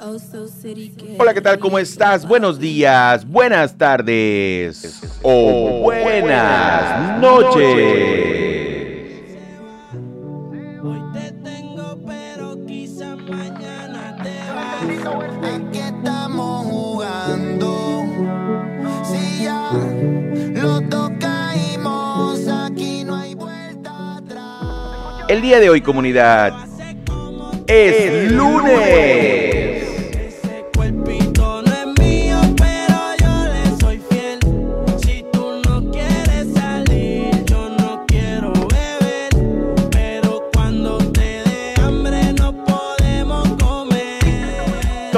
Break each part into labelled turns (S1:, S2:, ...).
S1: Hola, ¿qué tal? ¿Cómo estás? Buenos días, buenas tardes o buenas noches.
S2: Hoy te tengo, pero quizás mañana te vas.
S3: Aquí estamos jugando. Si ya los dos caímos, aquí no hay vuelta atrás.
S1: El día de hoy, comunidad, es lunes.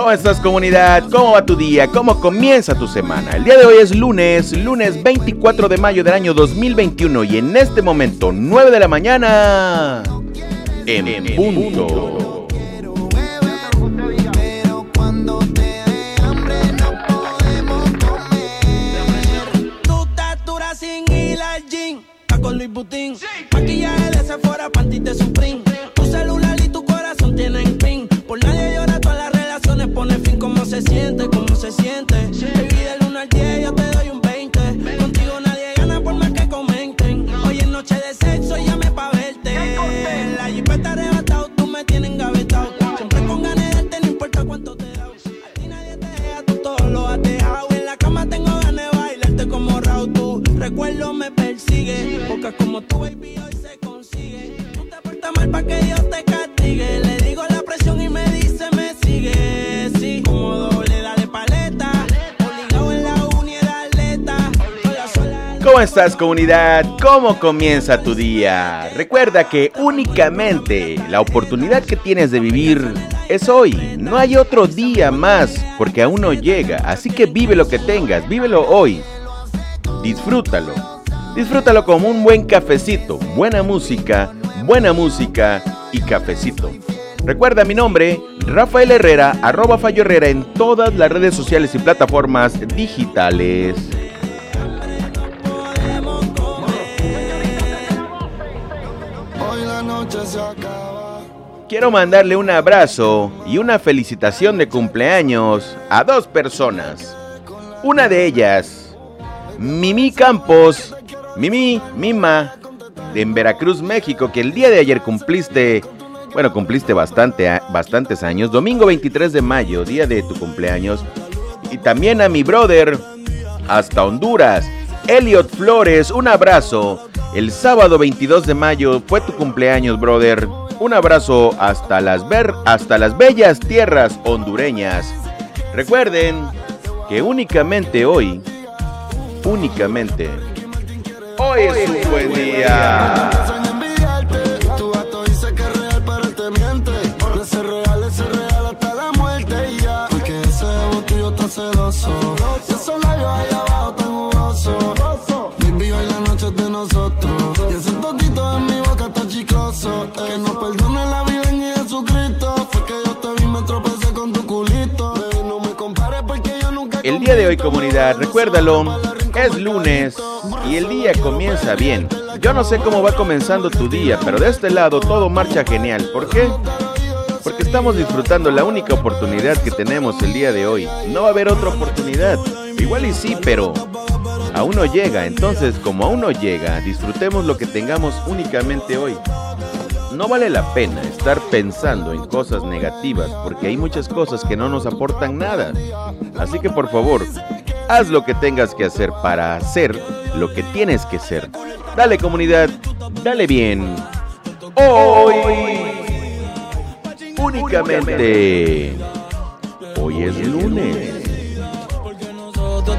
S1: ¿Cómo estás, comunidad? ¿Cómo va tu día? ¿Cómo comienza tu semana? El día de hoy es lunes, lunes 24 de mayo del año 2021 y en este momento, 9 de la mañana, en punto.
S2: Está con Luis Butín. Maquillaje de Sephora, panty de Supreme. Se siente? ¿Cómo se siente? Baby, del 1 al 10 yo te doy un 20. Contigo nadie gana por más que comenten. Hoy es noche de sexo, llame pa' verte. La jipeta arrebatado, tú me tienes engavetado. Siempre con ganas de darte, no importa cuánto te da. A ti nadie te deja, tú todo lo has dejado. En la cama tengo ganas de bailarte como Raúl. Tu recuerdo me persigue. Porque como tu
S1: ¿Cómo estás, comunidad? ¿Cómo comienza tu día? Recuerda que únicamente la oportunidad que tienes de vivir es hoy. No hay otro día más porque aún no llega. Así que vive lo que tengas, vívelo hoy. Disfrútalo. Disfrútalo como un buen cafecito, buena música, buena música y cafecito. Recuerda mi nombre, Rafael Herrera, arroba Fallo Herrera en todas las redes sociales y plataformas digitales. Quiero mandarle un abrazo y una felicitación de cumpleaños a dos personas. Una de ellas, Mimi Campos, Mimi Mima, en Veracruz, México, que el día de ayer cumpliste, bueno, cumpliste bastante, bastantes años, domingo 23 de mayo, día de tu cumpleaños. Y también a mi brother, hasta Honduras, Elliot Flores, un abrazo. El sábado 22 de mayo fue tu cumpleaños, brother. Un abrazo hasta las, ver, hasta las bellas tierras hondureñas. Recuerden que únicamente hoy, únicamente, hoy es un buen día. Día de hoy, comunidad, recuérdalo, es lunes y el día comienza bien. Yo no sé cómo va comenzando tu día, pero de este lado todo marcha genial. ¿Por qué? Porque estamos disfrutando la única oportunidad que tenemos el día de hoy. No va a haber otra oportunidad. Igual y sí, pero aún no llega. Entonces, como aún no llega, disfrutemos lo que tengamos únicamente hoy. No vale la pena estar pensando en cosas negativas porque hay muchas cosas que no nos aportan nada. Así que por favor, haz lo que tengas que hacer para hacer lo que tienes que ser. Dale comunidad, dale bien. Hoy únicamente hoy es lunes.
S2: Porque nosotros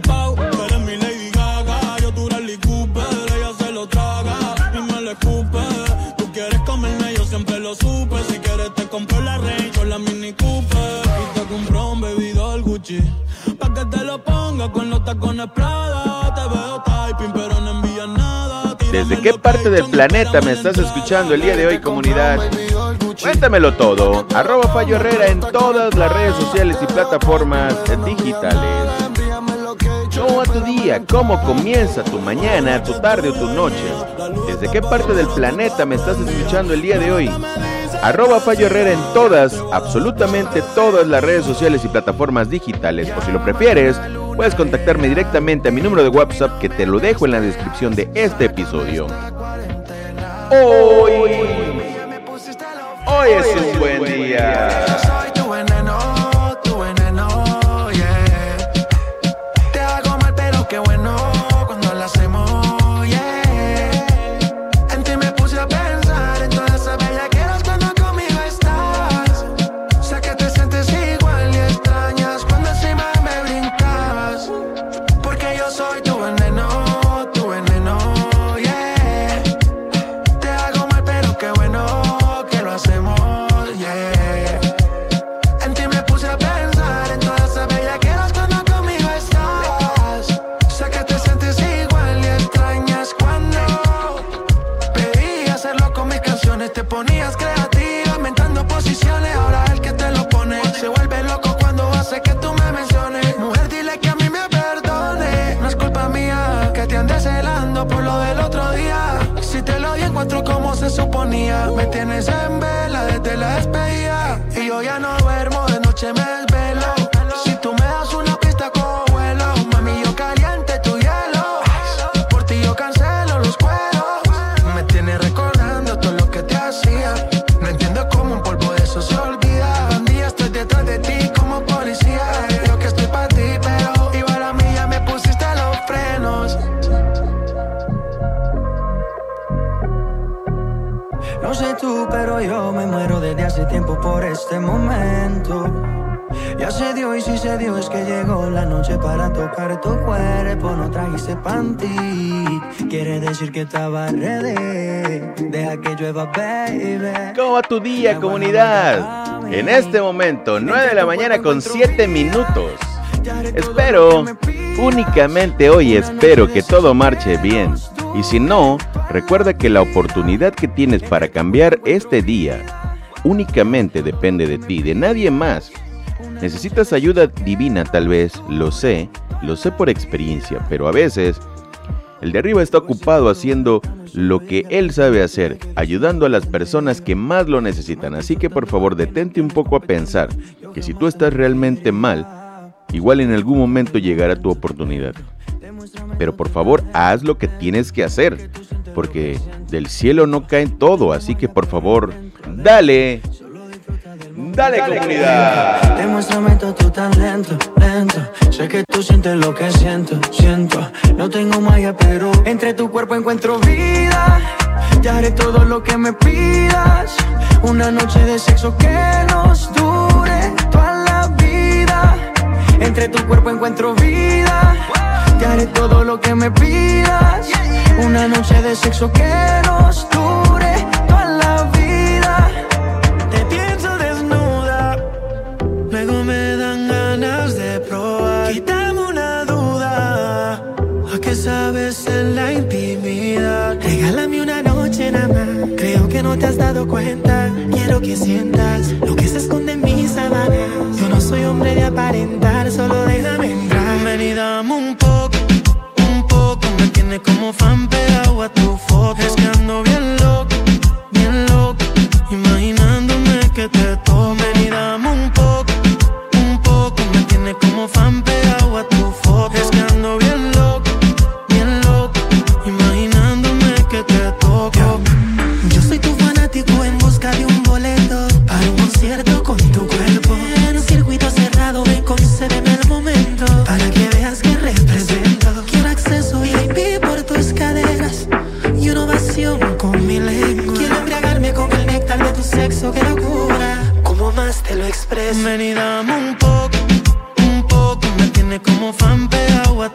S2: Tú eres mi Lady Gaga, yo tú eres Cooper. Ella se lo traga y me lo escupe. Tú quieres comerme, yo siempre lo supe. Si quieres te compro la Range o la Mini Cooper. Y te compro un bebidor Gucci. Pa' que te lo ponga con los tacones Prada. Te veo typing, pero no envías nada.
S1: ¿Desde qué parte del planeta me estás escuchando el día de hoy, comunidad? Cuéntamelo todo. Arroba Fallo Herrera en todas las redes sociales y plataformas digitales. Tu día? ¿Cómo comienza tu mañana, tu tarde o tu noche? ¿Desde qué parte del planeta me estás escuchando el día de hoy? Arroba Fallo Herrera en todas, absolutamente todas las redes sociales y plataformas digitales. O si lo prefieres, puedes contactarme directamente a mi número de WhatsApp que te lo dejo en la descripción de este episodio. Hoy, hoy es un buen día.
S4: Panty, quiere decir que estaba ready. Deja que llueva, baby.
S1: ¿Cómo va tu día, comunidad? En este momento, 9 de la mañana con 7 minutos. Espero, únicamente hoy espero que todo marche bien. Y si no, recuerda que la oportunidad que tienes para cambiar este día únicamente depende de ti, de nadie más. Necesitas ayuda divina tal vez, lo sé, lo sé por experiencia, pero a veces el de arriba está ocupado haciendo lo que él sabe hacer, ayudando a las personas que más lo necesitan. Así que por favor detente un poco a pensar que si tú estás realmente mal, igual en algún momento llegará tu oportunidad. Pero por favor haz lo que tienes que hacer, porque del cielo no cae todo, así que por favor, dale. Dale comunidad.
S4: Demuéstrame todo tu talento, lento. Sé que tú sientes lo que siento, siento. No tengo magia, pero entre tu cuerpo encuentro vida. Te haré todo lo que me pidas. Una noche de sexo que nos dure toda la vida. Entre tu cuerpo encuentro vida. Te haré todo lo que me pidas. Una noche de sexo que nos dure
S5: que sientas lo que se esconde en mis sábanas. Yo no soy hombre de aparentar, solo te lo expreso? Ven y dame un poco, un poco. Me tiene como fan pegado a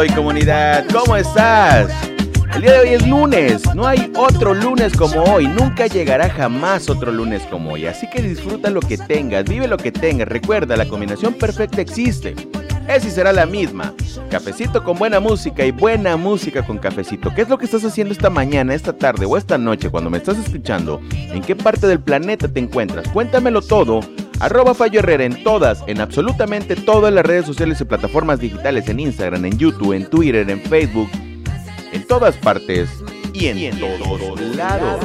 S1: hoy, comunidad? ¿Cómo estás? El día de hoy es lunes, no hay otro lunes como hoy, nunca llegará jamás otro lunes como hoy, así que disfruta lo que tengas, vive lo que tengas, recuerda, la combinación perfecta existe, esa será la misma, cafecito con buena música y buena música con cafecito, ¿qué es lo que estás haciendo esta mañana, esta tarde o esta noche cuando me estás escuchando? ¿En qué parte del planeta te encuentras? Cuéntamelo todo Arroba Fallo Herrera en todas, en absolutamente todas las redes sociales y plataformas digitales, en Instagram, en YouTube, en Twitter, en Facebook, en todas partes y en, todos lados.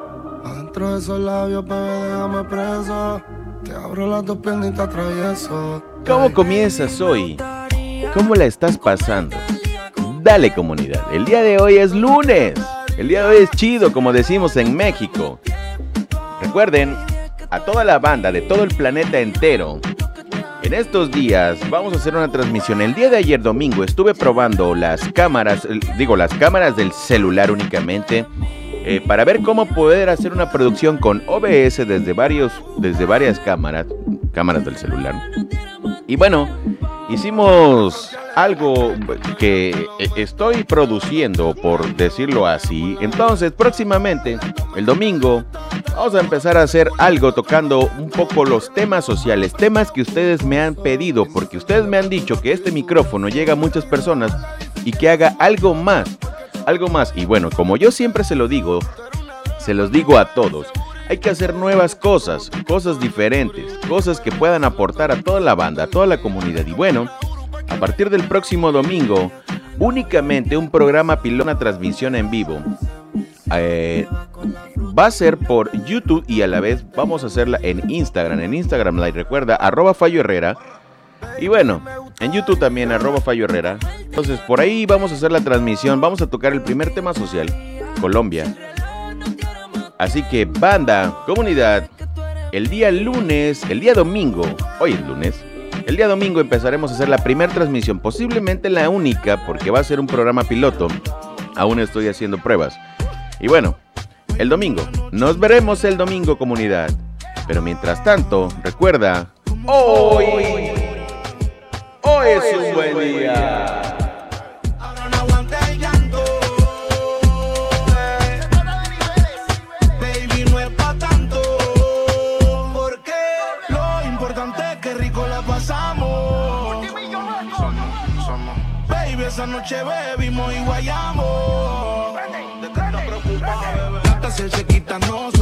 S1: ¿Cómo comienzas hoy? ¿Cómo la estás pasando? Dale comunidad, el día de hoy es lunes. El día de hoy es chido, como decimos en México. Recuerden, a toda la banda de todo el planeta entero, en estos días vamos a hacer una transmisión. El día de ayer domingo estuve probando las cámaras, digo las cámaras del celular únicamente, eh, para ver cómo poder hacer una producción con OBS desde varios, desde varias cámaras, cámaras del celular. Y bueno, hicimos algo que estoy produciendo, por decirlo así. Entonces, próximamente, el domingo, vamos a empezar a hacer algo tocando un poco los temas sociales, temas que ustedes me han pedido, porque ustedes me han dicho que este micrófono llega a muchas personas y que haga algo más, algo más. Y bueno, como yo siempre se lo digo, se los digo a todos. Hay que hacer nuevas cosas, cosas diferentes, cosas que puedan aportar a toda la banda, a toda la comunidad. Y bueno, a partir del próximo domingo, únicamente un programa pilona transmisión en vivo. Eh, va a ser por YouTube y a la vez vamos a hacerla en Instagram. En Instagram Live, recuerda, arroba Fallo Herrera. Y bueno, en YouTube también, arroba Fallo Herrera. Entonces, por ahí vamos a hacer la transmisión. Vamos a tocar el primer tema social, Colombia. Así que, banda, comunidad, el día lunes, el día domingo, hoy es lunes, el día domingo empezaremos a hacer la primera transmisión, posiblemente la única, porque va a ser un programa piloto. Aún estoy haciendo pruebas. Y bueno, el domingo. Nos veremos el domingo, comunidad. Pero mientras tanto, recuerda, hoy, hoy es un buen día.
S6: Ahora no aguanta el llanto. Baby, no es pa' tanto. Porque lo importante es que rico la pasamos. Baby, esa noche bebimos y guayamos. ¿De qué estás preocupada, bebé? Hasta se quita, nosotros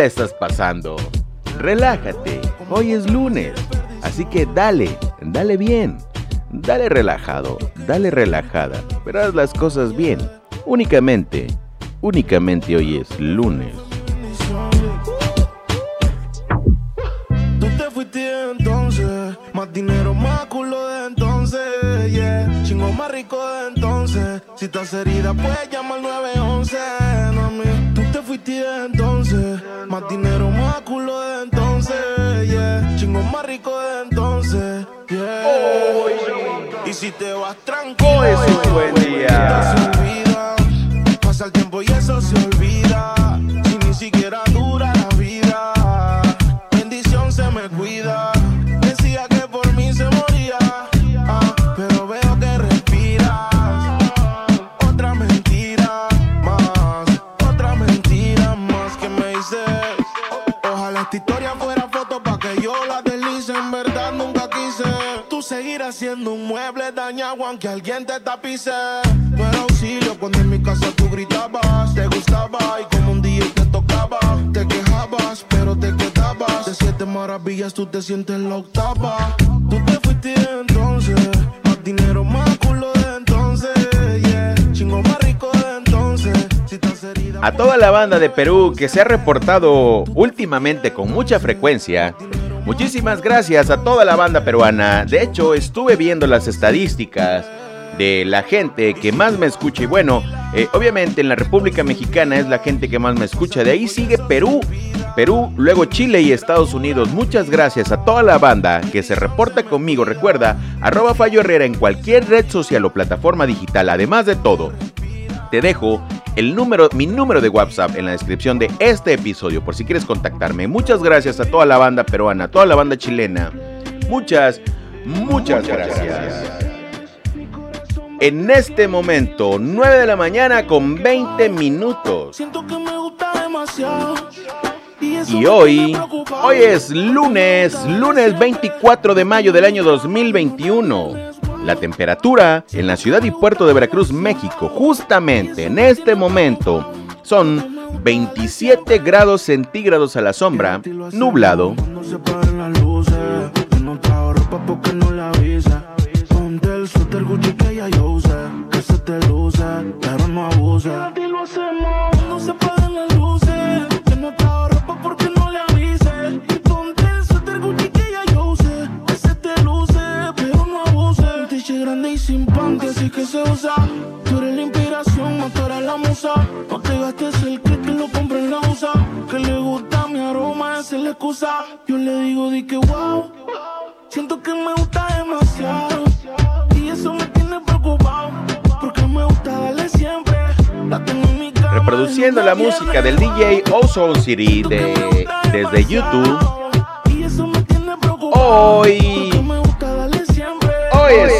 S1: ¿Cómo le estás pasando? Relájate, hoy es lunes, así que dale, dale bien, dale relajado, dale relajada, pero haz las cosas bien. Únicamente, únicamente hoy es lunes.
S6: Más dinero, más culo de entonces, yeah. Chingo más rico de entonces. Si estás herida, puedes llamar al 911, mami. Tú te fuiste entonces, si te vas
S1: un
S6: siendo un mueble dañado aunque alguien te tapice. No era auxilio cuando en mi casa tú gritabas. Te gustaba y como un día te tocaba. Te quejabas, pero te quedabas. De siete maravillas tú te sientes en la octava. Tú te fuiste entonces. Más dinero, más culo de entonces. Yeah. Chingo más rico de entonces.
S1: A toda la banda de Perú que se ha reportado últimamente con mucha frecuencia, muchísimas gracias a toda la banda peruana. De hecho, estuve viendo las estadísticas de la gente que más me escucha y bueno, eh, obviamente en la República Mexicana es la gente que más me escucha. De ahí sigue Perú, Perú, luego Chile y Estados Unidos. Muchas gracias a toda la banda que se reporta conmigo. Recuerda, arroba Fallo Herrera en cualquier red social o plataforma digital. Además de todo, te dejo el número, mi número de WhatsApp en la descripción de este episodio por si quieres contactarme. Muchas gracias a toda la banda peruana, a toda la banda chilena. Muchas, muchas, gracias. En este momento, 9 de la mañana con 20 minutos.
S6: Siento que me gusta demasiado. Y,
S1: hoy, hoy es lunes, lunes 24 de mayo del año 2021. La temperatura en la ciudad y puerto de Veracruz, México, justamente en este momento, son 27 grados centígrados a la sombra, nublado.
S6: Así que se usa. Tú eres la inspiración, eres la musa. No te gastes el que lo compre en la usa. Que le gusta mi aroma, esa es la excusa. Yo le digo, di que wow. Siento que me gusta demasiado. Y eso me tiene preocupado. Porque me gusta darle siempre. La tengo en mi cama.
S1: Reproduciendo la música del DJ Ozone City de, desde YouTube.
S6: Y eso me tiene preocupado.
S1: Hoy, hoy es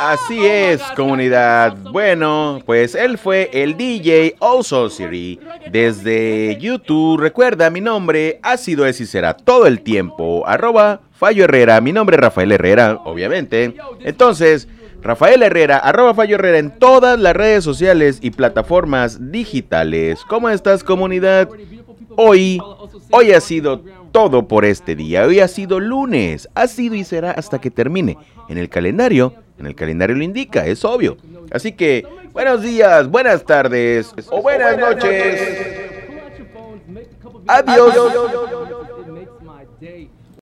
S1: Así es, comunidad. Bueno, pues él fue el DJ Oso Siri desde YouTube. Recuerda, mi nombre ha sido es y será todo el tiempo. Arroba Fallo Herrera. Mi nombre es Rafael Herrera, obviamente. Entonces, Rafael Herrera, arroba Fallo Herrera en todas las redes sociales y plataformas digitales. ¿Cómo estás, comunidad? Hoy, hoy ha sido todo por este día. Hoy ha sido lunes. Ha sido y será hasta que termine. En el calendario, en el calendario lo indica, es obvio. Así que, buenos días, buenas tardes o buenas noches. Adiós.